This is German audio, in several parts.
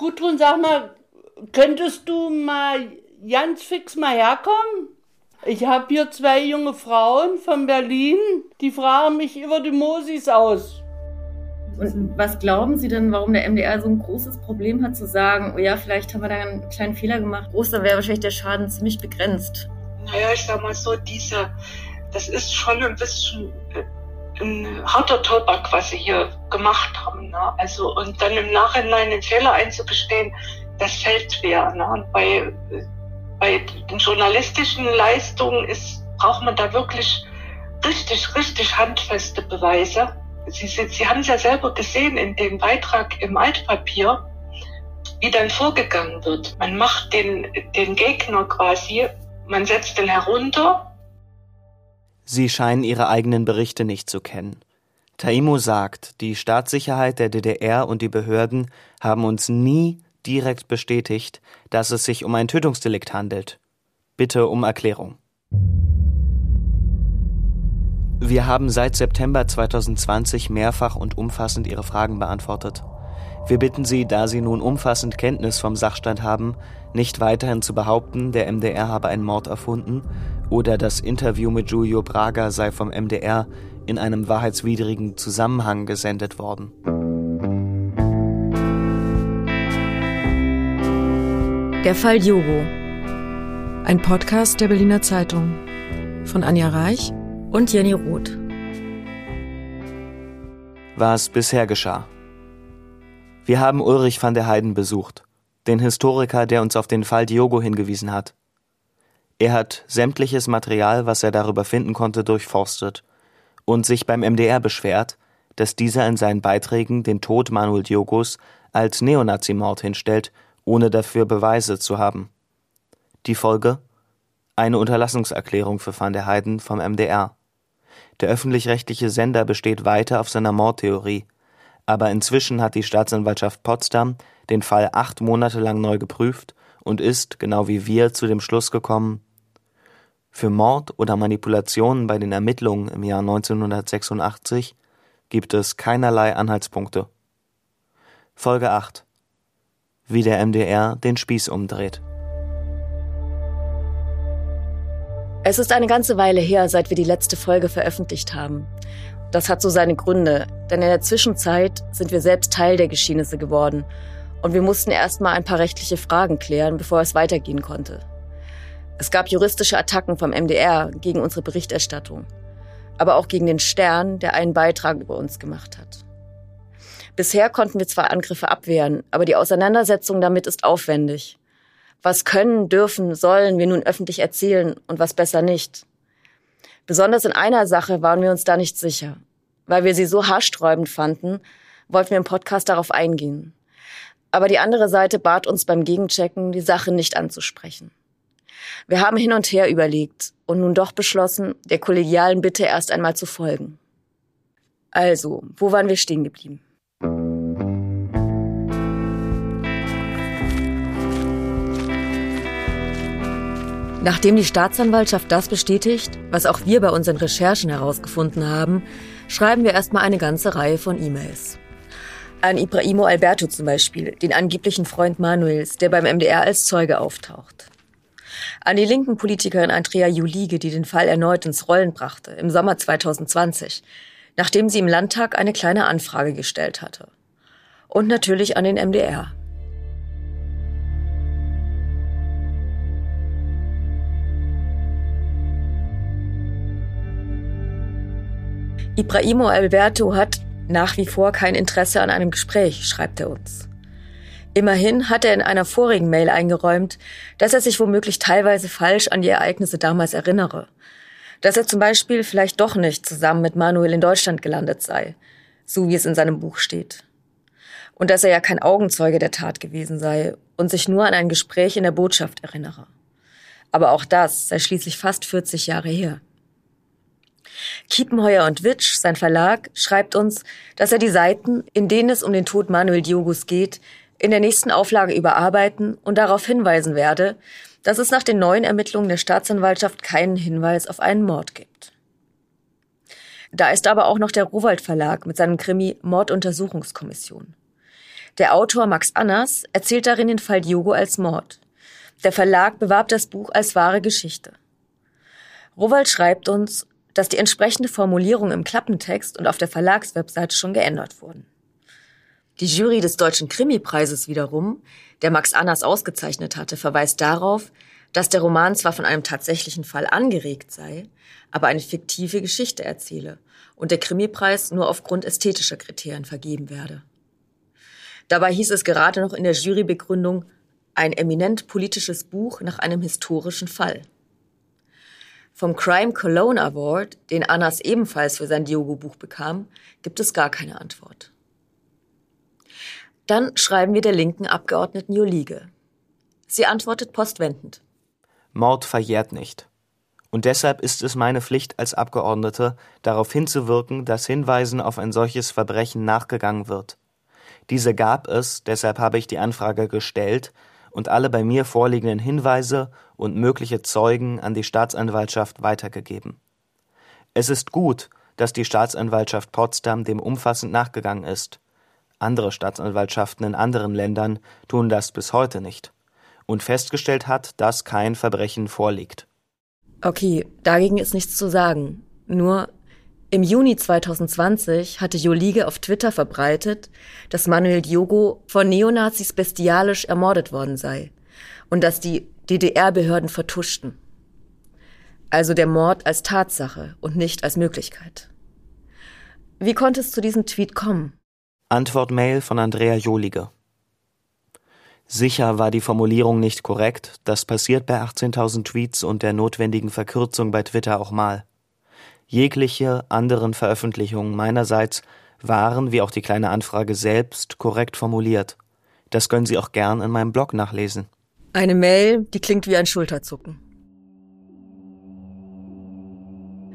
Gudrun, sag mal, könntest du mal ganz fix mal herkommen? Ich habe hier zwei junge Frauen von Berlin, die fragen mich über die Mosis aus. Und was glauben Sie denn, warum der MDR so ein großes Problem hat, zu sagen, oh ja, vielleicht haben wir da einen kleinen Fehler gemacht? Groß, dann wäre wahrscheinlich der Schaden ziemlich begrenzt. Naja, ich sag mal so, diese, das ist schon ein bisschen äh, ein harter Tobak, was Sie hier gemacht haben. Ne? Also, und dann im Nachhinein den Fehler einzugestehen, das fällt schwer. Ne? Und bei, bei den journalistischen Leistungen ist, braucht man da wirklich richtig, richtig handfeste Beweise. Sie, Sie, Sie haben es ja selber gesehen in dem Beitrag im Altpapier, wie dann vorgegangen wird. Man macht den, den Gegner quasi, man setzt den herunter. Sie scheinen ihre eigenen Berichte nicht zu kennen. Taimo sagt, die Staatssicherheit der DDR und die Behörden haben uns nie direkt bestätigt, dass es sich um ein Tötungsdelikt handelt. Bitte um Erklärung. Wir haben seit September 2020 mehrfach und umfassend Ihre Fragen beantwortet. Wir bitten Sie, da Sie nun umfassend Kenntnis vom Sachstand haben, nicht weiterhin zu behaupten, der MDR habe einen Mord erfunden oder das Interview mit Giulio Braga sei vom MDR in einem wahrheitswidrigen Zusammenhang gesendet worden. Der Fall Jogo. Ein Podcast der Berliner Zeitung von Anja Reich und Jenny Roth. Was bisher geschah. Wir haben Ulrich van der Heiden besucht, den Historiker, der uns auf den Fall Diogo hingewiesen hat. Er hat sämtliches Material, was er darüber finden konnte, durchforstet und sich beim MDR beschwert, dass dieser in seinen Beiträgen den Tod Manuel Diogos als Neonazimord hinstellt ohne dafür Beweise zu haben. Die Folge? Eine Unterlassungserklärung für Van der Heiden vom MDR. Der öffentlich-rechtliche Sender besteht weiter auf seiner Mordtheorie, aber inzwischen hat die Staatsanwaltschaft Potsdam den Fall acht Monate lang neu geprüft und ist, genau wie wir, zu dem Schluss gekommen, für Mord oder Manipulationen bei den Ermittlungen im Jahr 1986 gibt es keinerlei Anhaltspunkte. Folge 8 wie der MDR den Spieß umdreht. Es ist eine ganze Weile her, seit wir die letzte Folge veröffentlicht haben. Das hat so seine Gründe, denn in der Zwischenzeit sind wir selbst Teil der Geschehnisse geworden und wir mussten erst mal ein paar rechtliche Fragen klären, bevor es weitergehen konnte. Es gab juristische Attacken vom MDR gegen unsere Berichterstattung, aber auch gegen den Stern, der einen Beitrag über uns gemacht hat. Bisher konnten wir zwar Angriffe abwehren, aber die Auseinandersetzung damit ist aufwendig. Was können, dürfen, sollen wir nun öffentlich erzählen und was besser nicht? Besonders in einer Sache waren wir uns da nicht sicher. Weil wir sie so haarsträubend fanden, wollten wir im Podcast darauf eingehen. Aber die andere Seite bat uns beim Gegenchecken, die Sache nicht anzusprechen. Wir haben hin und her überlegt und nun doch beschlossen, der kollegialen Bitte erst einmal zu folgen. Also, wo waren wir stehen geblieben? Nachdem die Staatsanwaltschaft das bestätigt, was auch wir bei unseren Recherchen herausgefunden haben, schreiben wir erstmal eine ganze Reihe von E-Mails. An Ibrahimo Alberto zum Beispiel, den angeblichen Freund Manuels, der beim MDR als Zeuge auftaucht. An die linken Politikerin Andrea Julige, die den Fall erneut ins Rollen brachte, im Sommer 2020, nachdem sie im Landtag eine kleine Anfrage gestellt hatte. Und natürlich an den MDR. Ibrahimo Alberto hat nach wie vor kein Interesse an einem Gespräch, schreibt er uns. Immerhin hat er in einer vorigen Mail eingeräumt, dass er sich womöglich teilweise falsch an die Ereignisse damals erinnere. Dass er zum Beispiel vielleicht doch nicht zusammen mit Manuel in Deutschland gelandet sei, so wie es in seinem Buch steht. Und dass er ja kein Augenzeuge der Tat gewesen sei und sich nur an ein Gespräch in der Botschaft erinnere. Aber auch das sei schließlich fast 40 Jahre her. Kiepenheuer und Witsch, sein Verlag, schreibt uns, dass er die Seiten, in denen es um den Tod Manuel Diogus geht, in der nächsten Auflage überarbeiten und darauf hinweisen werde, dass es nach den neuen Ermittlungen der Staatsanwaltschaft keinen Hinweis auf einen Mord gibt. Da ist aber auch noch der Rowald Verlag mit seinem Krimi Morduntersuchungskommission. Der Autor Max Annas erzählt darin den Fall Diogo als Mord. Der Verlag bewarb das Buch als wahre Geschichte. Rowald schreibt uns, dass die entsprechende Formulierung im Klappentext und auf der Verlagswebseite schon geändert wurden. Die Jury des Deutschen Krimipreises wiederum, der Max Annas ausgezeichnet hatte, verweist darauf, dass der Roman zwar von einem tatsächlichen Fall angeregt sei, aber eine fiktive Geschichte erzähle und der Krimipreis nur aufgrund ästhetischer Kriterien vergeben werde. Dabei hieß es gerade noch in der Jurybegründung ein eminent politisches Buch nach einem historischen Fall. Vom Crime Cologne Award, den Annas ebenfalls für sein Diogo-Buch bekam, gibt es gar keine Antwort. Dann schreiben wir der linken Abgeordneten Jolige. Sie antwortet postwendend. Mord verjährt nicht. Und deshalb ist es meine Pflicht als Abgeordnete, darauf hinzuwirken, dass Hinweisen auf ein solches Verbrechen nachgegangen wird. Diese gab es, deshalb habe ich die Anfrage gestellt und alle bei mir vorliegenden Hinweise und mögliche Zeugen an die Staatsanwaltschaft weitergegeben. Es ist gut, dass die Staatsanwaltschaft Potsdam dem umfassend nachgegangen ist. Andere Staatsanwaltschaften in anderen Ländern tun das bis heute nicht und festgestellt hat, dass kein Verbrechen vorliegt. Okay, dagegen ist nichts zu sagen. Nur im Juni 2020 hatte Jolige auf Twitter verbreitet, dass Manuel Diogo von Neonazis bestialisch ermordet worden sei und dass die DDR-Behörden vertuschten. Also der Mord als Tatsache und nicht als Möglichkeit. Wie konnte es zu diesem Tweet kommen? Antwortmail von Andrea Jolige. Sicher war die Formulierung nicht korrekt, das passiert bei 18.000 Tweets und der notwendigen Verkürzung bei Twitter auch mal. Jegliche anderen Veröffentlichungen meinerseits waren, wie auch die kleine Anfrage selbst, korrekt formuliert. Das können Sie auch gern in meinem Blog nachlesen. Eine Mail, die klingt wie ein Schulterzucken.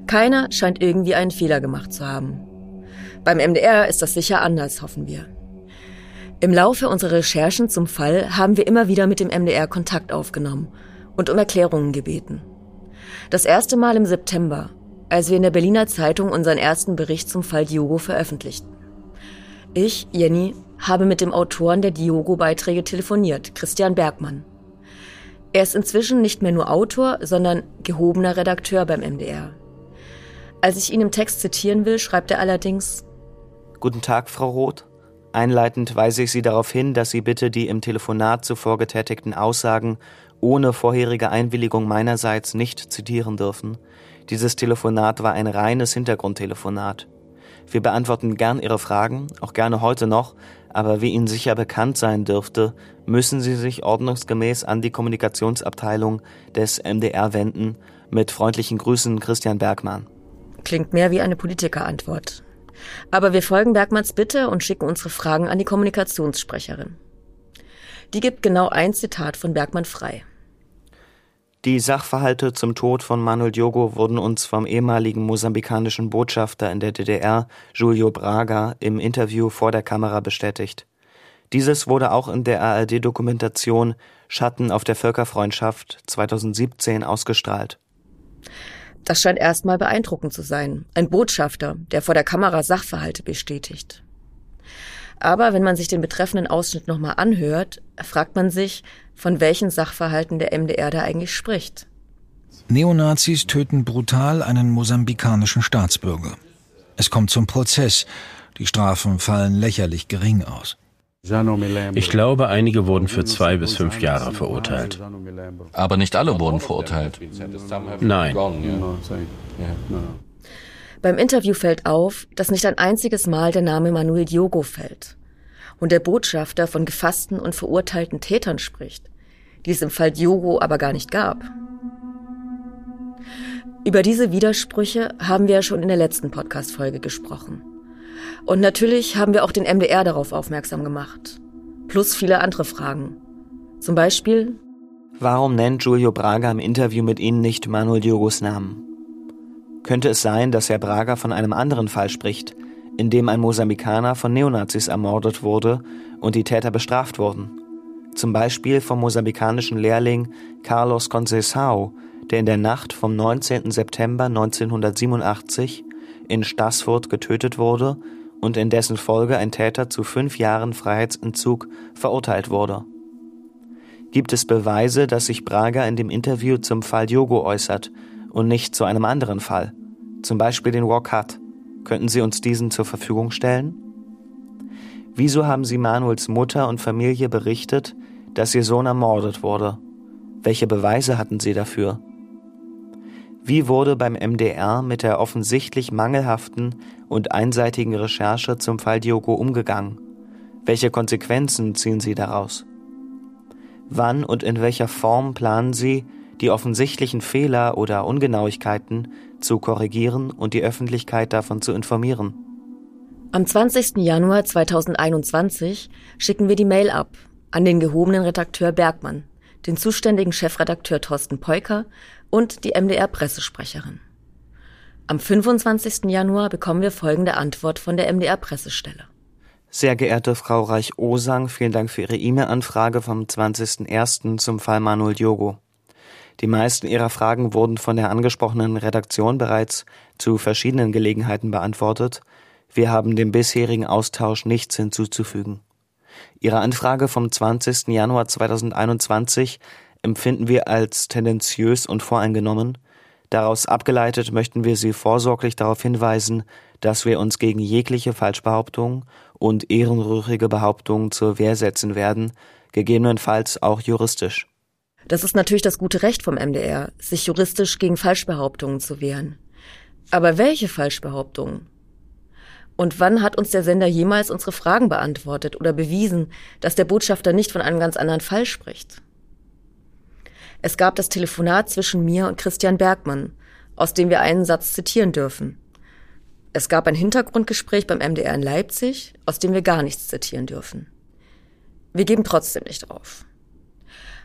Keiner scheint irgendwie einen Fehler gemacht zu haben. Beim MDR ist das sicher anders, hoffen wir. Im Laufe unserer Recherchen zum Fall haben wir immer wieder mit dem MDR Kontakt aufgenommen und um Erklärungen gebeten. Das erste Mal im September, als wir in der Berliner Zeitung unseren ersten Bericht zum Fall Diogo veröffentlichten. Ich, Jenny, habe mit dem Autoren der Diogo-Beiträge telefoniert, Christian Bergmann. Er ist inzwischen nicht mehr nur Autor, sondern gehobener Redakteur beim MDR. Als ich ihn im Text zitieren will, schreibt er allerdings Guten Tag, Frau Roth. Einleitend weise ich Sie darauf hin, dass Sie bitte die im Telefonat zuvor getätigten Aussagen ohne vorherige Einwilligung meinerseits nicht zitieren dürfen. Dieses Telefonat war ein reines Hintergrundtelefonat. Wir beantworten gern Ihre Fragen, auch gerne heute noch, aber wie Ihnen sicher bekannt sein dürfte, müssen Sie sich ordnungsgemäß an die Kommunikationsabteilung des MDR wenden. Mit freundlichen Grüßen Christian Bergmann. Klingt mehr wie eine Politikerantwort. Aber wir folgen Bergmanns Bitte und schicken unsere Fragen an die Kommunikationssprecherin. Die gibt genau ein Zitat von Bergmann frei. Die Sachverhalte zum Tod von Manuel Diogo wurden uns vom ehemaligen mosambikanischen Botschafter in der DDR, Julio Braga, im Interview vor der Kamera bestätigt. Dieses wurde auch in der ARD-Dokumentation Schatten auf der Völkerfreundschaft 2017 ausgestrahlt. Das scheint erstmal beeindruckend zu sein. Ein Botschafter, der vor der Kamera Sachverhalte bestätigt. Aber wenn man sich den betreffenden Ausschnitt nochmal anhört, fragt man sich, von welchen Sachverhalten der MDR da eigentlich spricht. Neonazis töten brutal einen mosambikanischen Staatsbürger. Es kommt zum Prozess. Die Strafen fallen lächerlich gering aus. Ich glaube, einige wurden für zwei bis fünf Jahre verurteilt. Aber nicht alle wurden verurteilt. Nein. Beim Interview fällt auf, dass nicht ein einziges Mal der Name Manuel Diogo fällt und der Botschafter von gefassten und verurteilten Tätern spricht, die es im Fall Diogo aber gar nicht gab. Über diese Widersprüche haben wir ja schon in der letzten Podcast-Folge gesprochen. Und natürlich haben wir auch den MDR darauf aufmerksam gemacht. Plus viele andere Fragen. Zum Beispiel, Warum nennt Giulio Braga im Interview mit Ihnen nicht Manuel Diogos Namen? Könnte es sein, dass Herr Braga von einem anderen Fall spricht, in dem ein Mosambikaner von Neonazis ermordet wurde und die Täter bestraft wurden? Zum Beispiel vom mosambikanischen Lehrling Carlos Conceição, der in der Nacht vom 19. September 1987 in Stassfurt getötet wurde und in dessen Folge ein Täter zu fünf Jahren Freiheitsentzug verurteilt wurde. Gibt es Beweise, dass sich Braga in dem Interview zum Fall Diogo äußert und nicht zu einem anderen Fall, zum Beispiel den Walk-Hut? Könnten Sie uns diesen zur Verfügung stellen? Wieso haben Sie Manuels Mutter und Familie berichtet, dass Ihr Sohn ermordet wurde? Welche Beweise hatten Sie dafür? Wie wurde beim MDR mit der offensichtlich mangelhaften und einseitigen Recherche zum Fall Diogo umgegangen? Welche Konsequenzen ziehen Sie daraus? Wann und in welcher Form planen Sie, die offensichtlichen Fehler oder Ungenauigkeiten zu korrigieren und die Öffentlichkeit davon zu informieren? Am 20. Januar 2021 schicken wir die Mail ab an den gehobenen Redakteur Bergmann, den zuständigen Chefredakteur Thorsten Peuker und die MDR-Pressesprecherin. Am 25. Januar bekommen wir folgende Antwort von der MDR-Pressestelle. Sehr geehrte Frau Reich-Osang, vielen Dank für Ihre E-Mail-Anfrage vom 20.01. zum Fall Manuel Diogo. Die meisten Ihrer Fragen wurden von der angesprochenen Redaktion bereits zu verschiedenen Gelegenheiten beantwortet – wir haben dem bisherigen Austausch nichts hinzuzufügen. Ihre Anfrage vom 20. Januar 2021 empfinden wir als tendenziös und voreingenommen. Daraus abgeleitet möchten wir Sie vorsorglich darauf hinweisen, dass wir uns gegen jegliche Falschbehauptungen und ehrenrührige Behauptungen zur Wehr setzen werden, gegebenenfalls auch juristisch. Das ist natürlich das gute Recht vom MDR, sich juristisch gegen Falschbehauptungen zu wehren. Aber welche Falschbehauptungen? Und wann hat uns der Sender jemals unsere Fragen beantwortet oder bewiesen, dass der Botschafter nicht von einem ganz anderen Fall spricht? Es gab das Telefonat zwischen mir und Christian Bergmann, aus dem wir einen Satz zitieren dürfen. Es gab ein Hintergrundgespräch beim MDR in Leipzig, aus dem wir gar nichts zitieren dürfen. Wir geben trotzdem nicht auf.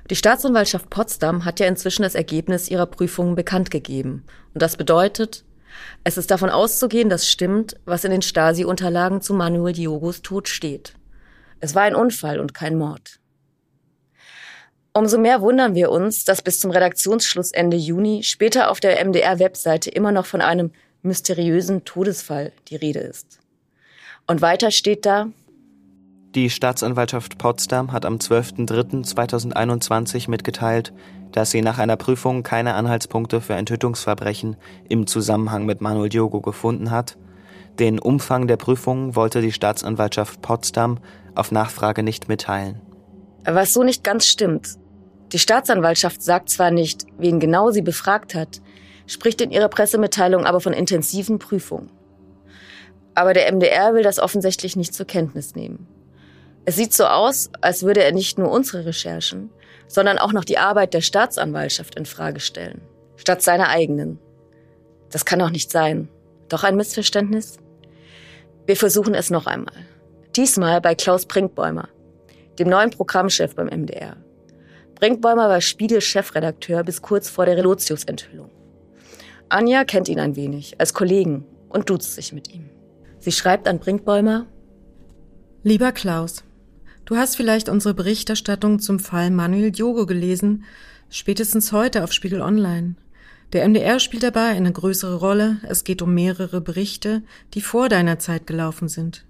Die Staatsanwaltschaft Potsdam hat ja inzwischen das Ergebnis ihrer Prüfungen bekannt gegeben. Und das bedeutet, es ist davon auszugehen, dass stimmt, was in den Stasi-Unterlagen zu Manuel Diogos Tod steht. Es war ein Unfall und kein Mord. Umso mehr wundern wir uns, dass bis zum Redaktionsschluss Ende Juni später auf der MDR-Webseite immer noch von einem mysteriösen Todesfall die Rede ist. Und weiter steht da, die Staatsanwaltschaft Potsdam hat am 12.03.2021 mitgeteilt, dass sie nach einer Prüfung keine Anhaltspunkte für ein Tötungsverbrechen im Zusammenhang mit Manuel Diogo gefunden hat. Den Umfang der Prüfung wollte die Staatsanwaltschaft Potsdam auf Nachfrage nicht mitteilen. Was so nicht ganz stimmt. Die Staatsanwaltschaft sagt zwar nicht, wen genau sie befragt hat, spricht in ihrer Pressemitteilung aber von intensiven Prüfungen. Aber der MDR will das offensichtlich nicht zur Kenntnis nehmen. Es sieht so aus, als würde er nicht nur unsere Recherchen, sondern auch noch die Arbeit der Staatsanwaltschaft in Frage stellen, statt seiner eigenen. Das kann doch nicht sein. Doch ein Missverständnis? Wir versuchen es noch einmal. Diesmal bei Klaus Brinkbäumer, dem neuen Programmchef beim MDR. Brinkbäumer war Spiegel-Chefredakteur bis kurz vor der Relotius-Enthüllung. Anja kennt ihn ein wenig, als Kollegen, und duzt sich mit ihm. Sie schreibt an Brinkbäumer, Lieber Klaus, Du hast vielleicht unsere Berichterstattung zum Fall Manuel Diogo gelesen, spätestens heute auf Spiegel Online. Der MDR spielt dabei eine größere Rolle. Es geht um mehrere Berichte, die vor deiner Zeit gelaufen sind.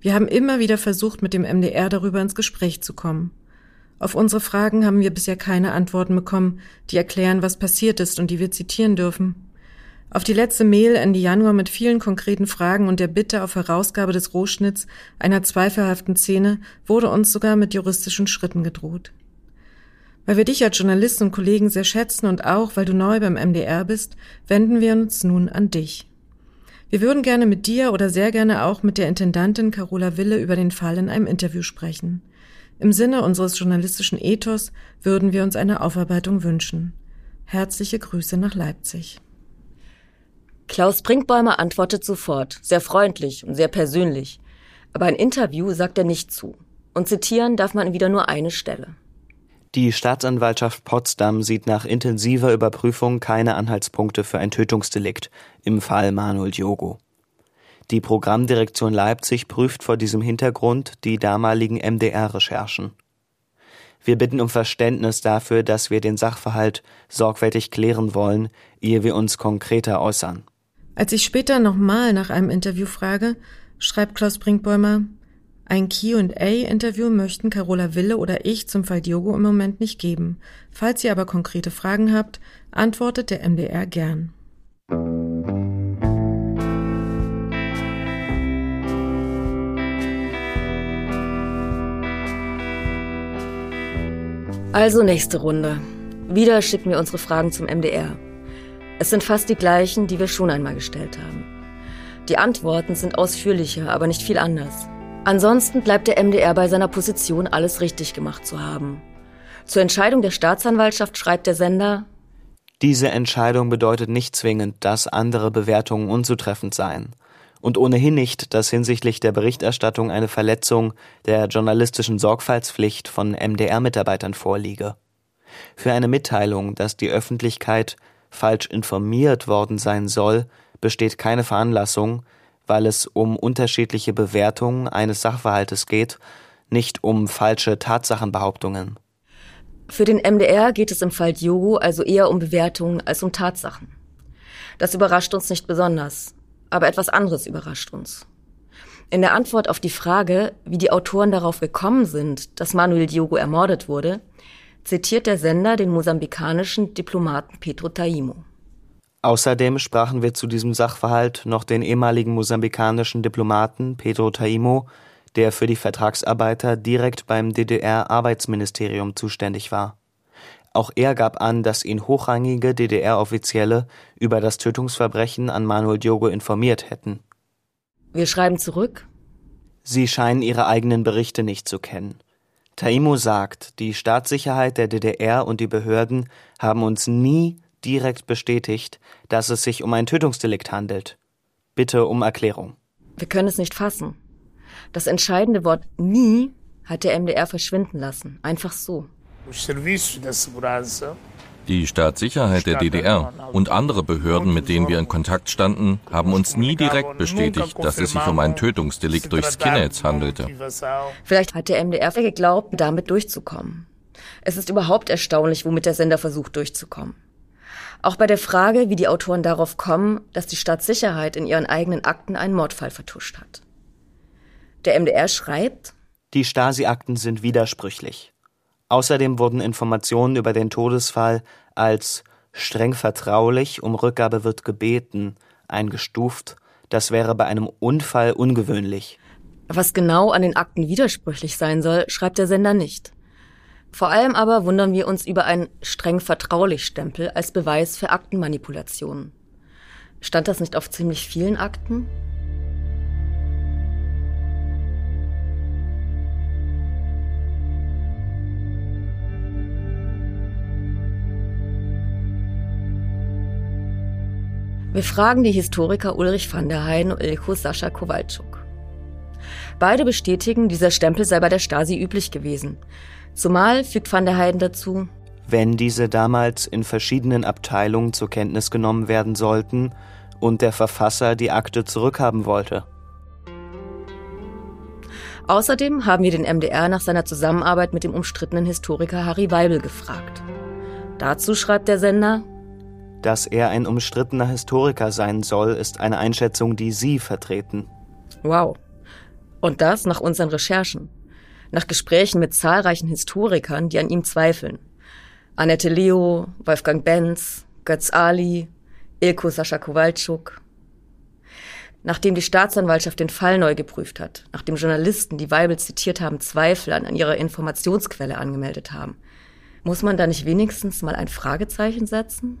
Wir haben immer wieder versucht, mit dem MDR darüber ins Gespräch zu kommen. Auf unsere Fragen haben wir bisher keine Antworten bekommen, die erklären, was passiert ist und die wir zitieren dürfen. Auf die letzte Mail Ende Januar mit vielen konkreten Fragen und der Bitte auf Herausgabe des Rohschnitts einer zweifelhaften Szene wurde uns sogar mit juristischen Schritten gedroht. Weil wir dich als Journalist und Kollegen sehr schätzen und auch, weil du neu beim MDR bist, wenden wir uns nun an dich. Wir würden gerne mit dir oder sehr gerne auch mit der Intendantin Carola Wille über den Fall in einem Interview sprechen. Im Sinne unseres journalistischen Ethos würden wir uns eine Aufarbeitung wünschen. Herzliche Grüße nach Leipzig. Klaus Brinkbäumer antwortet sofort, sehr freundlich und sehr persönlich. Aber ein Interview sagt er nicht zu. Und zitieren darf man wieder nur eine Stelle. Die Staatsanwaltschaft Potsdam sieht nach intensiver Überprüfung keine Anhaltspunkte für ein Tötungsdelikt im Fall Manuel Diogo. Die Programmdirektion Leipzig prüft vor diesem Hintergrund die damaligen MDR-Recherchen. Wir bitten um Verständnis dafür, dass wir den Sachverhalt sorgfältig klären wollen, ehe wir uns konkreter äußern. Als ich später nochmal nach einem Interview frage, Schreibt Klaus Brinkbäumer, ein QA-Interview möchten Carola Wille oder ich zum Fall Diogo im Moment nicht geben. Falls ihr aber konkrete Fragen habt, antwortet der MDR gern. Also nächste Runde. Wieder schicken wir unsere Fragen zum MDR. Es sind fast die gleichen, die wir schon einmal gestellt haben. Die Antworten sind ausführlicher, aber nicht viel anders. Ansonsten bleibt der MDR bei seiner Position, alles richtig gemacht zu haben. Zur Entscheidung der Staatsanwaltschaft schreibt der Sender, diese Entscheidung bedeutet nicht zwingend, dass andere Bewertungen unzutreffend seien und ohnehin nicht, dass hinsichtlich der Berichterstattung eine Verletzung der journalistischen Sorgfaltspflicht von MDR-Mitarbeitern vorliege. Für eine Mitteilung, dass die Öffentlichkeit falsch informiert worden sein soll, besteht keine Veranlassung, weil es um unterschiedliche Bewertungen eines Sachverhaltes geht, nicht um falsche Tatsachenbehauptungen. Für den MDR geht es im Fall Diogo also eher um Bewertungen als um Tatsachen. Das überrascht uns nicht besonders, aber etwas anderes überrascht uns. In der Antwort auf die Frage, wie die Autoren darauf gekommen sind, dass Manuel Diogo ermordet wurde, zitiert der Sender den mosambikanischen Diplomaten Pedro Taimo. Außerdem sprachen wir zu diesem Sachverhalt noch den ehemaligen mosambikanischen Diplomaten Pedro Taimo, der für die Vertragsarbeiter direkt beim DDR-Arbeitsministerium zuständig war. Auch er gab an, dass ihn hochrangige DDR-Offizielle über das Tötungsverbrechen an Manuel Diogo informiert hätten. Wir schreiben zurück. Sie scheinen ihre eigenen Berichte nicht zu kennen. Taimo sagt, die Staatssicherheit der DDR und die Behörden haben uns nie direkt bestätigt, dass es sich um ein Tötungsdelikt handelt. Bitte um Erklärung. Wir können es nicht fassen. Das entscheidende Wort nie hat der MDR verschwinden lassen. Einfach so. Die Staatssicherheit der DDR und andere Behörden, mit denen wir in Kontakt standen, haben uns nie direkt bestätigt, dass es sich um ein Tötungsdelikt durch Skinheads handelte. Vielleicht hat der MDR geglaubt, damit durchzukommen. Es ist überhaupt erstaunlich, womit der Sender versucht durchzukommen. Auch bei der Frage, wie die Autoren darauf kommen, dass die Staatssicherheit in ihren eigenen Akten einen Mordfall vertuscht hat. Der MDR schreibt, die Stasi-Akten sind widersprüchlich. Außerdem wurden Informationen über den Todesfall als streng vertraulich, um Rückgabe wird gebeten, eingestuft. Das wäre bei einem Unfall ungewöhnlich. Was genau an den Akten widersprüchlich sein soll, schreibt der Sender nicht. Vor allem aber wundern wir uns über einen streng vertraulich Stempel als Beweis für Aktenmanipulationen. Stand das nicht auf ziemlich vielen Akten? Wir fragen die Historiker Ulrich van der Heiden und Ilko Sascha Kowalczuk. Beide bestätigen, dieser Stempel sei bei der Stasi üblich gewesen. Zumal, fügt van der Heiden dazu, wenn diese damals in verschiedenen Abteilungen zur Kenntnis genommen werden sollten und der Verfasser die Akte zurückhaben wollte. Außerdem haben wir den MDR nach seiner Zusammenarbeit mit dem umstrittenen Historiker Harry Weibel gefragt. Dazu schreibt der Sender, dass er ein umstrittener Historiker sein soll, ist eine Einschätzung, die Sie vertreten. Wow. Und das nach unseren Recherchen. Nach Gesprächen mit zahlreichen Historikern, die an ihm zweifeln. Annette Leo, Wolfgang Benz, Götz Ali, Ilko Sascha Kowalczuk. Nachdem die Staatsanwaltschaft den Fall neu geprüft hat, nachdem Journalisten, die Weibel zitiert haben, Zweifel an ihrer Informationsquelle angemeldet haben, muss man da nicht wenigstens mal ein Fragezeichen setzen?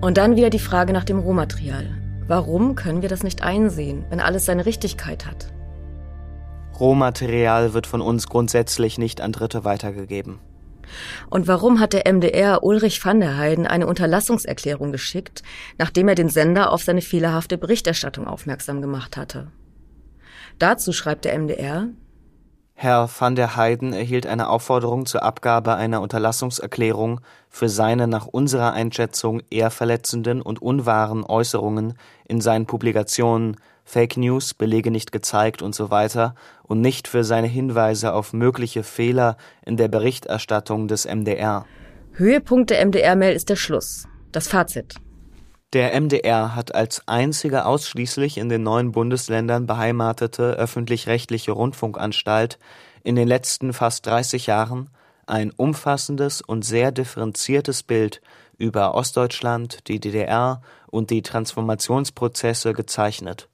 Und dann wieder die Frage nach dem Rohmaterial. Warum können wir das nicht einsehen, wenn alles seine Richtigkeit hat? Rohmaterial wird von uns grundsätzlich nicht an Dritte weitergegeben. Und warum hat der MDR Ulrich van der Heiden eine Unterlassungserklärung geschickt, nachdem er den Sender auf seine fehlerhafte Berichterstattung aufmerksam gemacht hatte? Dazu schreibt der MDR, Herr van der Heiden erhielt eine Aufforderung zur Abgabe einer Unterlassungserklärung für seine nach unserer Einschätzung eher verletzenden und unwahren Äußerungen in seinen Publikationen Fake News, Belege nicht gezeigt und so weiter und nicht für seine Hinweise auf mögliche Fehler in der Berichterstattung des MDR. Höhepunkt der MDR-Mail ist der Schluss, das Fazit. Der MDR hat als einzige ausschließlich in den neuen Bundesländern beheimatete öffentlich-rechtliche Rundfunkanstalt in den letzten fast 30 Jahren ein umfassendes und sehr differenziertes Bild über Ostdeutschland, die DDR und die Transformationsprozesse gezeichnet.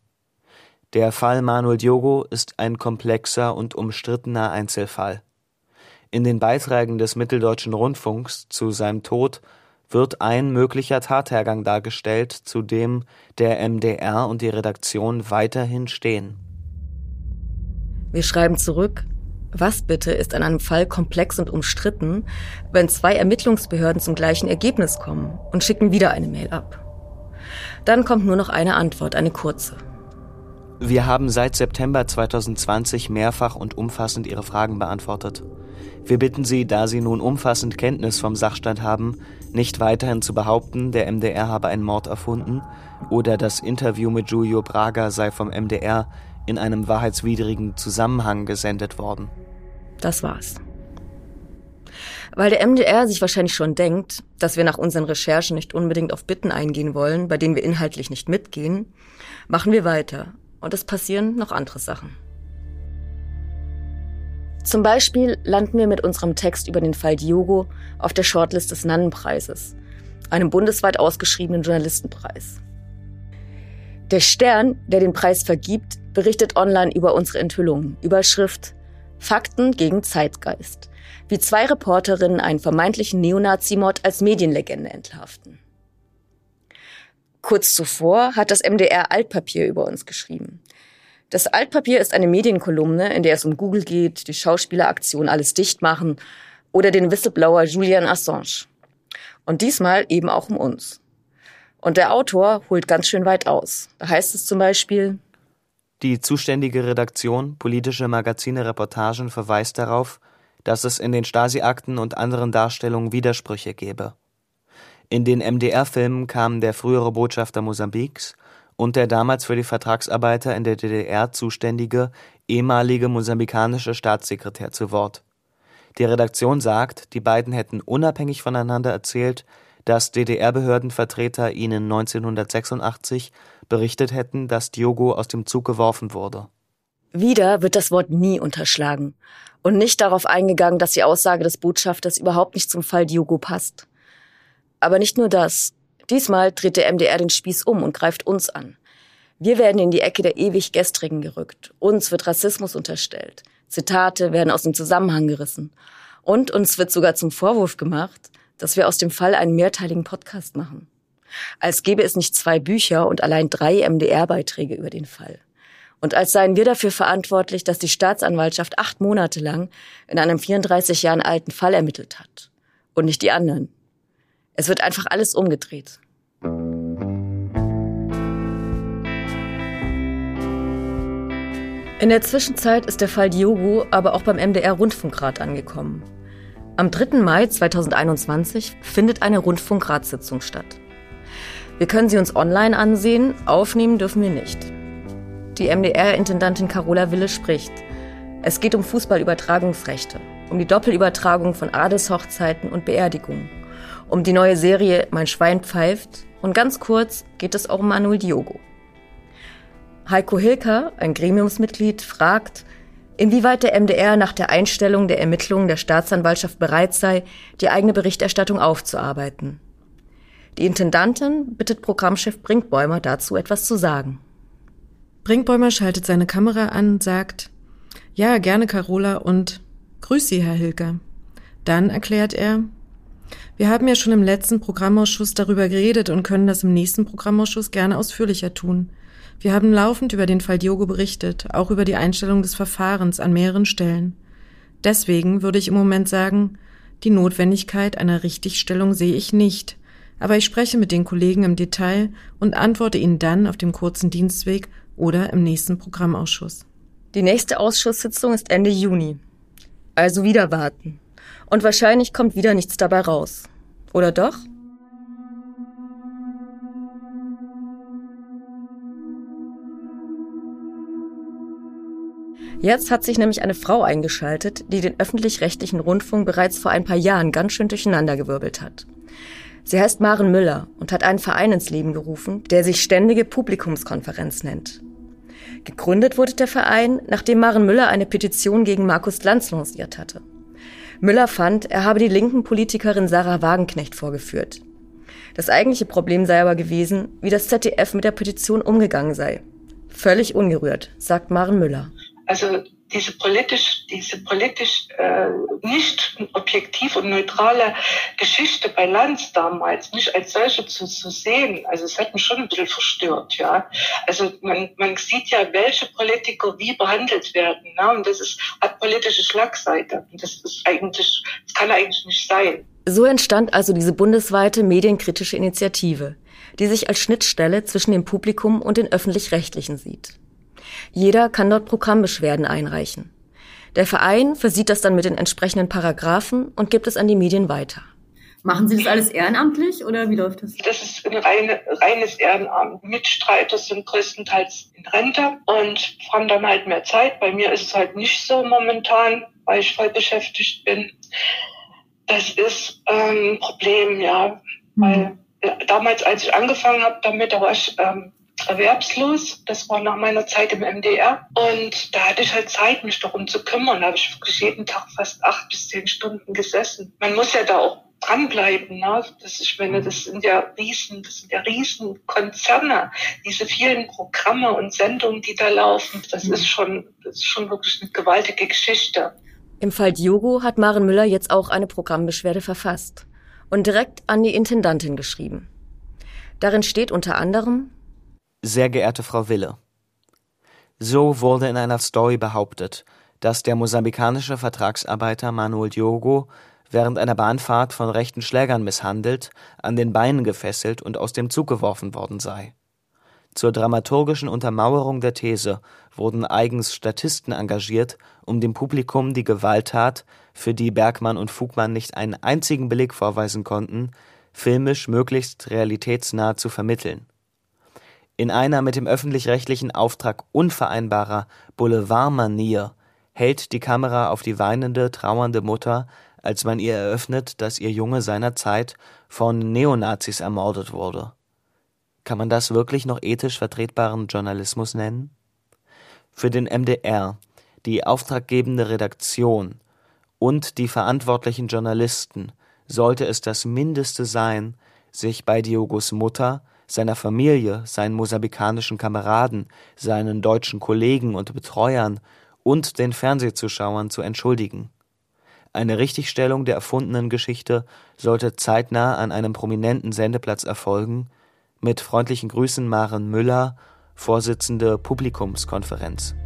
Der Fall Manuel Diogo ist ein komplexer und umstrittener Einzelfall. In den Beiträgen des Mitteldeutschen Rundfunks zu seinem Tod wird ein möglicher Tathergang dargestellt, zu dem der MDR und die Redaktion weiterhin stehen. Wir schreiben zurück, was bitte ist an einem Fall komplex und umstritten, wenn zwei Ermittlungsbehörden zum gleichen Ergebnis kommen und schicken wieder eine Mail ab? Dann kommt nur noch eine Antwort, eine kurze. Wir haben seit September 2020 mehrfach und umfassend Ihre Fragen beantwortet. Wir bitten Sie, da Sie nun umfassend Kenntnis vom Sachstand haben, nicht weiterhin zu behaupten, der MDR habe einen Mord erfunden oder das Interview mit Giulio Braga sei vom MDR in einem wahrheitswidrigen Zusammenhang gesendet worden. Das war's. Weil der MDR sich wahrscheinlich schon denkt, dass wir nach unseren Recherchen nicht unbedingt auf Bitten eingehen wollen, bei denen wir inhaltlich nicht mitgehen, machen wir weiter. Und es passieren noch andere Sachen. Zum Beispiel landen wir mit unserem Text über den Fall Diogo auf der Shortlist des Nannenpreises, einem bundesweit ausgeschriebenen Journalistenpreis. Der Stern, der den Preis vergibt, berichtet online über unsere Enthüllungen. Überschrift Fakten gegen Zeitgeist. Wie zwei Reporterinnen einen vermeintlichen Neonazi-Mord als Medienlegende entlarvten. Kurz zuvor hat das MDR Altpapier über uns geschrieben. Das Altpapier ist eine Medienkolumne, in der es um Google geht, die Schauspieleraktion Alles dicht machen oder den Whistleblower Julian Assange. Und diesmal eben auch um uns. Und der Autor holt ganz schön weit aus. Da heißt es zum Beispiel, die zuständige Redaktion Politische Magazine Reportagen verweist darauf, dass es in den Stasi-Akten und anderen Darstellungen Widersprüche gebe. In den MDR-Filmen kamen der frühere Botschafter Mosambiks und der damals für die Vertragsarbeiter in der DDR zuständige ehemalige mosambikanische Staatssekretär zu Wort. Die Redaktion sagt, die beiden hätten unabhängig voneinander erzählt, dass DDR-Behördenvertreter ihnen 1986 berichtet hätten, dass Diogo aus dem Zug geworfen wurde. Wieder wird das Wort nie unterschlagen und nicht darauf eingegangen, dass die Aussage des Botschafters überhaupt nicht zum Fall Diogo passt. Aber nicht nur das. Diesmal dreht der MDR den Spieß um und greift uns an. Wir werden in die Ecke der ewig Gestrigen gerückt. Uns wird Rassismus unterstellt. Zitate werden aus dem Zusammenhang gerissen. Und uns wird sogar zum Vorwurf gemacht, dass wir aus dem Fall einen mehrteiligen Podcast machen. Als gäbe es nicht zwei Bücher und allein drei MDR-Beiträge über den Fall. Und als seien wir dafür verantwortlich, dass die Staatsanwaltschaft acht Monate lang in einem 34 Jahren alten Fall ermittelt hat. Und nicht die anderen. Es wird einfach alles umgedreht. In der Zwischenzeit ist der Fall Diogo aber auch beim MDR Rundfunkrat angekommen. Am 3. Mai 2021 findet eine Rundfunkratssitzung statt. Wir können sie uns online ansehen, aufnehmen dürfen wir nicht. Die MDR-Intendantin Carola Wille spricht. Es geht um Fußballübertragungsrechte, um die Doppelübertragung von Adelshochzeiten und Beerdigungen um die neue Serie Mein Schwein pfeift und ganz kurz geht es auch um Manuel Diogo. Heiko Hilker, ein Gremiumsmitglied, fragt, inwieweit der MDR nach der Einstellung der Ermittlungen der Staatsanwaltschaft bereit sei, die eigene Berichterstattung aufzuarbeiten. Die Intendantin bittet Programmchef Brinkbäumer dazu etwas zu sagen. Brinkbäumer schaltet seine Kamera an sagt, ja, gerne Carola und Grüß Sie, Herr Hilker. Dann erklärt er, wir haben ja schon im letzten Programmausschuss darüber geredet und können das im nächsten Programmausschuss gerne ausführlicher tun. Wir haben laufend über den Fall Diogo berichtet, auch über die Einstellung des Verfahrens an mehreren Stellen. Deswegen würde ich im Moment sagen, die Notwendigkeit einer Richtigstellung sehe ich nicht, aber ich spreche mit den Kollegen im Detail und antworte Ihnen dann auf dem kurzen Dienstweg oder im nächsten Programmausschuss. Die nächste Ausschusssitzung ist Ende Juni. Also wieder warten. Und wahrscheinlich kommt wieder nichts dabei raus. Oder doch? Jetzt hat sich nämlich eine Frau eingeschaltet, die den öffentlich-rechtlichen Rundfunk bereits vor ein paar Jahren ganz schön durcheinandergewirbelt hat. Sie heißt Maren Müller und hat einen Verein ins Leben gerufen, der sich Ständige Publikumskonferenz nennt. Gegründet wurde der Verein, nachdem Maren Müller eine Petition gegen Markus Lanz lanciert hatte. Müller fand, er habe die linken Politikerin Sarah Wagenknecht vorgeführt. Das eigentliche Problem sei aber gewesen, wie das ZDF mit der Petition umgegangen sei. Völlig ungerührt, sagt Maren Müller. Also diese politisch, diese politisch äh, nicht objektiv und neutrale Geschichte bei Lanz damals nicht als solche zu, zu sehen, also es hat mich schon ein bisschen verstört, ja. Also man, man sieht ja, welche Politiker wie behandelt werden, ne? und das ist, hat politische Schlagseite. Und das ist eigentlich, das kann eigentlich nicht sein. So entstand also diese bundesweite medienkritische Initiative, die sich als Schnittstelle zwischen dem Publikum und den öffentlich-rechtlichen sieht. Jeder kann dort Programmbeschwerden einreichen. Der Verein versieht das dann mit den entsprechenden Paragraphen und gibt es an die Medien weiter. Machen Sie das alles ehrenamtlich oder wie läuft das? Das ist ein reine, reines Ehrenamt. Mitstreiter sind größtenteils in Rente und haben dann halt mehr Zeit. Bei mir ist es halt nicht so momentan, weil ich voll beschäftigt bin. Das ist ähm, ein Problem, ja. Mhm. Weil äh, damals, als ich angefangen habe damit, da war ich ähm, erwerbslos. Das war nach meiner Zeit im MDR. Und da hatte ich halt Zeit, mich darum zu kümmern. Da habe ich wirklich jeden Tag fast acht bis zehn Stunden gesessen. Man muss ja da auch dranbleiben. Ne? Das, ich meine, das sind ja Riesen, das sind ja Riesenkonzerne. Diese vielen Programme und Sendungen, die da laufen, das ist schon, das ist schon wirklich eine gewaltige Geschichte. Im Fall Diogo hat Maren Müller jetzt auch eine Programmbeschwerde verfasst und direkt an die Intendantin geschrieben. Darin steht unter anderem, sehr geehrte Frau Wille, so wurde in einer Story behauptet, dass der mosambikanische Vertragsarbeiter Manuel Diogo während einer Bahnfahrt von rechten Schlägern misshandelt, an den Beinen gefesselt und aus dem Zug geworfen worden sei. Zur dramaturgischen Untermauerung der These wurden eigens Statisten engagiert, um dem Publikum die Gewalttat, für die Bergmann und Fugmann nicht einen einzigen Beleg vorweisen konnten, filmisch möglichst realitätsnah zu vermitteln in einer mit dem öffentlich-rechtlichen Auftrag unvereinbarer Boulevardmanier hält die Kamera auf die weinende, trauernde Mutter, als man ihr eröffnet, dass ihr Junge seinerzeit von Neonazis ermordet wurde. Kann man das wirklich noch ethisch vertretbaren Journalismus nennen? Für den MDR, die auftraggebende Redaktion und die verantwortlichen Journalisten sollte es das Mindeste sein, sich bei Diogos Mutter seiner Familie, seinen mosambikanischen Kameraden, seinen deutschen Kollegen und Betreuern und den Fernsehzuschauern zu entschuldigen. Eine Richtigstellung der erfundenen Geschichte sollte zeitnah an einem prominenten Sendeplatz erfolgen. Mit freundlichen Grüßen Maren Müller, Vorsitzende Publikumskonferenz.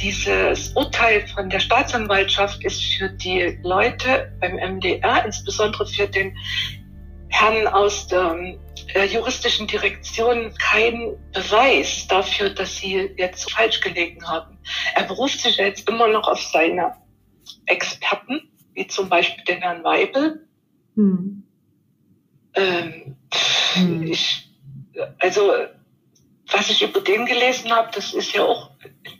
Dieses Urteil von der Staatsanwaltschaft ist für die Leute beim MDR, insbesondere für den Herrn aus der äh, juristischen Direktion, kein Beweis dafür, dass sie jetzt falsch gelegen haben. Er beruft sich jetzt immer noch auf seine Experten, wie zum Beispiel den Herrn Weibel. Hm. Ähm, hm. Ich, also was ich über den gelesen habe, das ist ja auch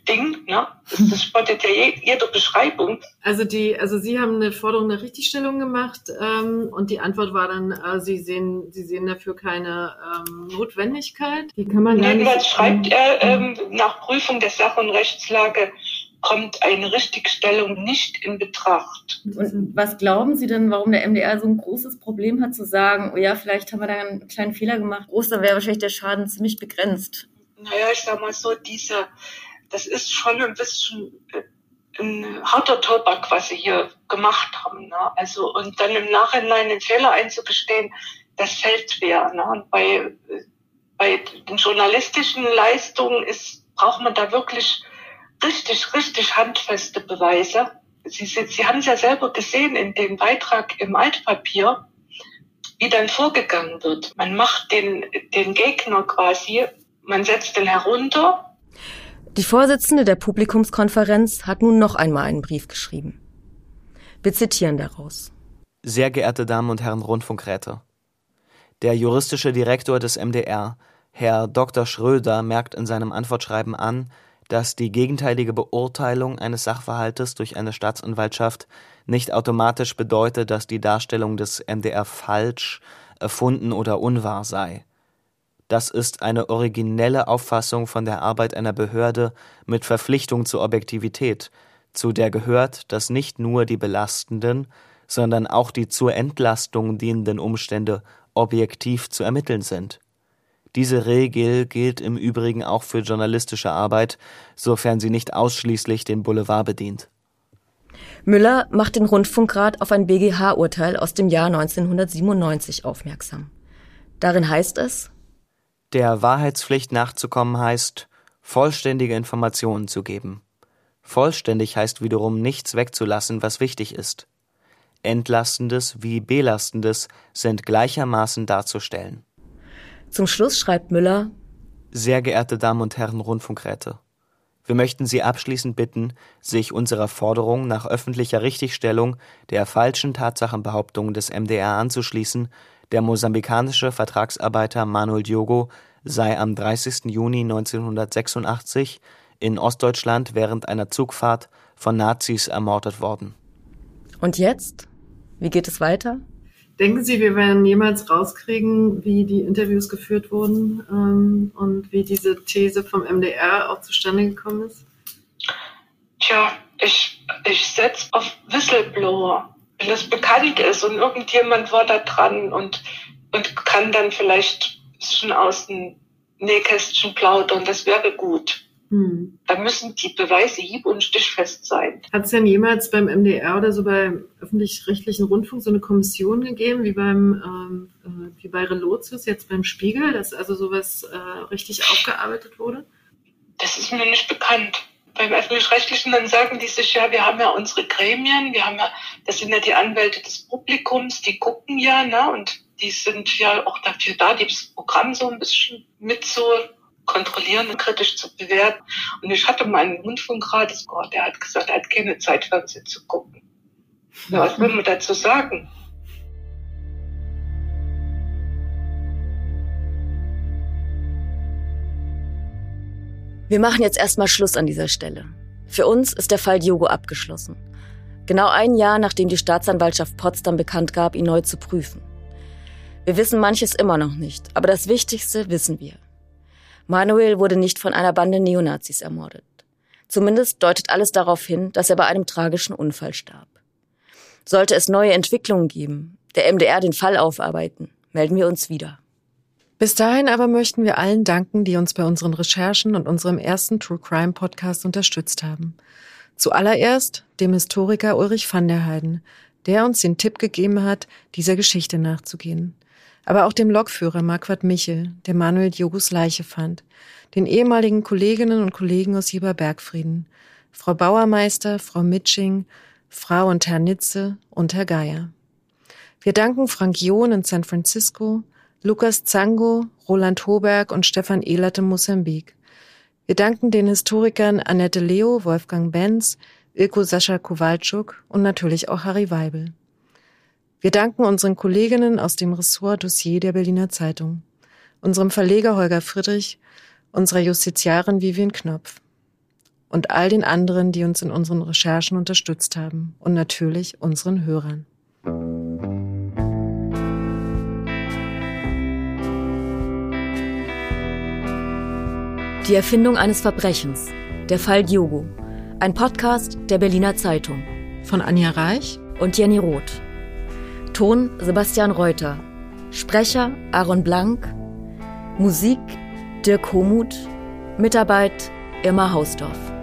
Ding, ne? Das, das spottet ja jeder Beschreibung. Also die, also Sie haben eine Forderung nach Richtigstellung gemacht ähm, und die Antwort war dann, äh, Sie sehen, Sie sehen dafür keine ähm, Notwendigkeit. Wie kann man Jedenfalls schreibt er ähm, nach Prüfung der Sach- und Rechtslage kommt eine Richtigstellung nicht in Betracht. Und was glauben Sie denn, warum der MDR so ein großes Problem hat zu sagen, oh ja, vielleicht haben wir da einen kleinen Fehler gemacht. Groß, dann wäre wahrscheinlich der Schaden ziemlich begrenzt. Naja, ich sag mal so, diese, das ist schon ein bisschen äh, ein harter Tobak, was sie hier gemacht haben. Ne? Also, und dann im Nachhinein den Fehler einzugestehen, das fällt schwer. Ne? Und bei, bei den journalistischen Leistungen ist, braucht man da wirklich richtig, richtig handfeste Beweise. Sie, Sie haben es ja selber gesehen in dem Beitrag im Altpapier, wie dann vorgegangen wird. Man macht den, den Gegner quasi, man setzt den herunter. Die Vorsitzende der Publikumskonferenz hat nun noch einmal einen Brief geschrieben. Wir zitieren daraus. Sehr geehrte Damen und Herren Rundfunkräte, der juristische Direktor des MDR Herr Dr. Schröder merkt in seinem Antwortschreiben an, dass die gegenteilige Beurteilung eines Sachverhaltes durch eine Staatsanwaltschaft nicht automatisch bedeutet, dass die Darstellung des MDR falsch, erfunden oder unwahr sei. Das ist eine originelle Auffassung von der Arbeit einer Behörde mit Verpflichtung zur Objektivität, zu der gehört, dass nicht nur die belastenden, sondern auch die zur Entlastung dienenden Umstände objektiv zu ermitteln sind. Diese Regel gilt im Übrigen auch für journalistische Arbeit, sofern sie nicht ausschließlich den Boulevard bedient. Müller macht den Rundfunkrat auf ein BGH-Urteil aus dem Jahr 1997 aufmerksam. Darin heißt es, der Wahrheitspflicht nachzukommen heißt, vollständige Informationen zu geben. Vollständig heißt wiederum nichts wegzulassen, was wichtig ist. Entlastendes wie Belastendes sind gleichermaßen darzustellen. Zum Schluss schreibt Müller Sehr geehrte Damen und Herren Rundfunkräte, wir möchten Sie abschließend bitten, sich unserer Forderung nach öffentlicher Richtigstellung der falschen Tatsachenbehauptungen des MDR anzuschließen, der mosambikanische Vertragsarbeiter Manuel Diogo sei am 30. Juni 1986 in Ostdeutschland während einer Zugfahrt von Nazis ermordet worden. Und jetzt? Wie geht es weiter? Denken Sie, wir werden jemals rauskriegen, wie die Interviews geführt wurden ähm, und wie diese These vom MDR auch zustande gekommen ist? Tja, ich, ich setze auf Whistleblower. Wenn es bekannt ist und irgendjemand war da dran und, und kann dann vielleicht schon aus dem Nähkästchen plaudern, das wäre gut. Hm. Da müssen die Beweise hieb- und stichfest sein. Hat es denn jemals beim MDR oder so beim öffentlich-rechtlichen Rundfunk so eine Kommission gegeben, wie beim ähm, äh, wie bei Relotius, jetzt beim Spiegel, dass also sowas äh, richtig aufgearbeitet wurde? Das ist mir nicht bekannt. Beim öffentlich-rechtlichen dann sagen die sich, ja, wir haben ja unsere Gremien, wir haben ja, das sind ja die Anwälte des Publikums, die gucken ja, ne, und die sind ja auch dafür da, das Programm so ein bisschen mit so kontrollieren und kritisch zu bewerten. Und ich hatte meinen Rundfunkrat, oh, der hat gesagt, er hat keine Zeit, Fernsehen zu gucken. Ja, was will man dazu sagen? Wir machen jetzt erstmal Schluss an dieser Stelle. Für uns ist der Fall Diogo abgeschlossen. Genau ein Jahr, nachdem die Staatsanwaltschaft Potsdam bekannt gab, ihn neu zu prüfen. Wir wissen manches immer noch nicht, aber das Wichtigste wissen wir. Manuel wurde nicht von einer Bande Neonazis ermordet. Zumindest deutet alles darauf hin, dass er bei einem tragischen Unfall starb. Sollte es neue Entwicklungen geben, der MDR den Fall aufarbeiten, melden wir uns wieder. Bis dahin aber möchten wir allen danken, die uns bei unseren Recherchen und unserem ersten True Crime Podcast unterstützt haben. Zuallererst dem Historiker Ulrich van der Heiden, der uns den Tipp gegeben hat, dieser Geschichte nachzugehen aber auch dem Lokführer Marquardt Michel, der Manuel Diogos Leiche fand, den ehemaligen Kolleginnen und Kollegen aus Jeber-Bergfrieden, Frau Bauermeister, Frau Mitsching, Frau und Herr Nitze und Herr Geier. Wir danken Frank John in San Francisco, Lukas Zango, Roland Hoberg und Stefan Ehlert in Mosambik. Wir danken den Historikern Annette Leo, Wolfgang Benz, Ilko Sascha Kowalczuk und natürlich auch Harry Weibel. Wir danken unseren Kolleginnen aus dem Ressort Dossier der Berliner Zeitung, unserem Verleger Holger Friedrich, unserer Justiziarin Vivian Knopf und all den anderen, die uns in unseren Recherchen unterstützt haben und natürlich unseren Hörern. Die Erfindung eines Verbrechens. Der Fall Diogo. Ein Podcast der Berliner Zeitung. Von Anja Reich und Jenny Roth. Ton Sebastian Reuter. Sprecher Aaron Blank. Musik Dirk Homuth. Mitarbeit Irma Hausdorff.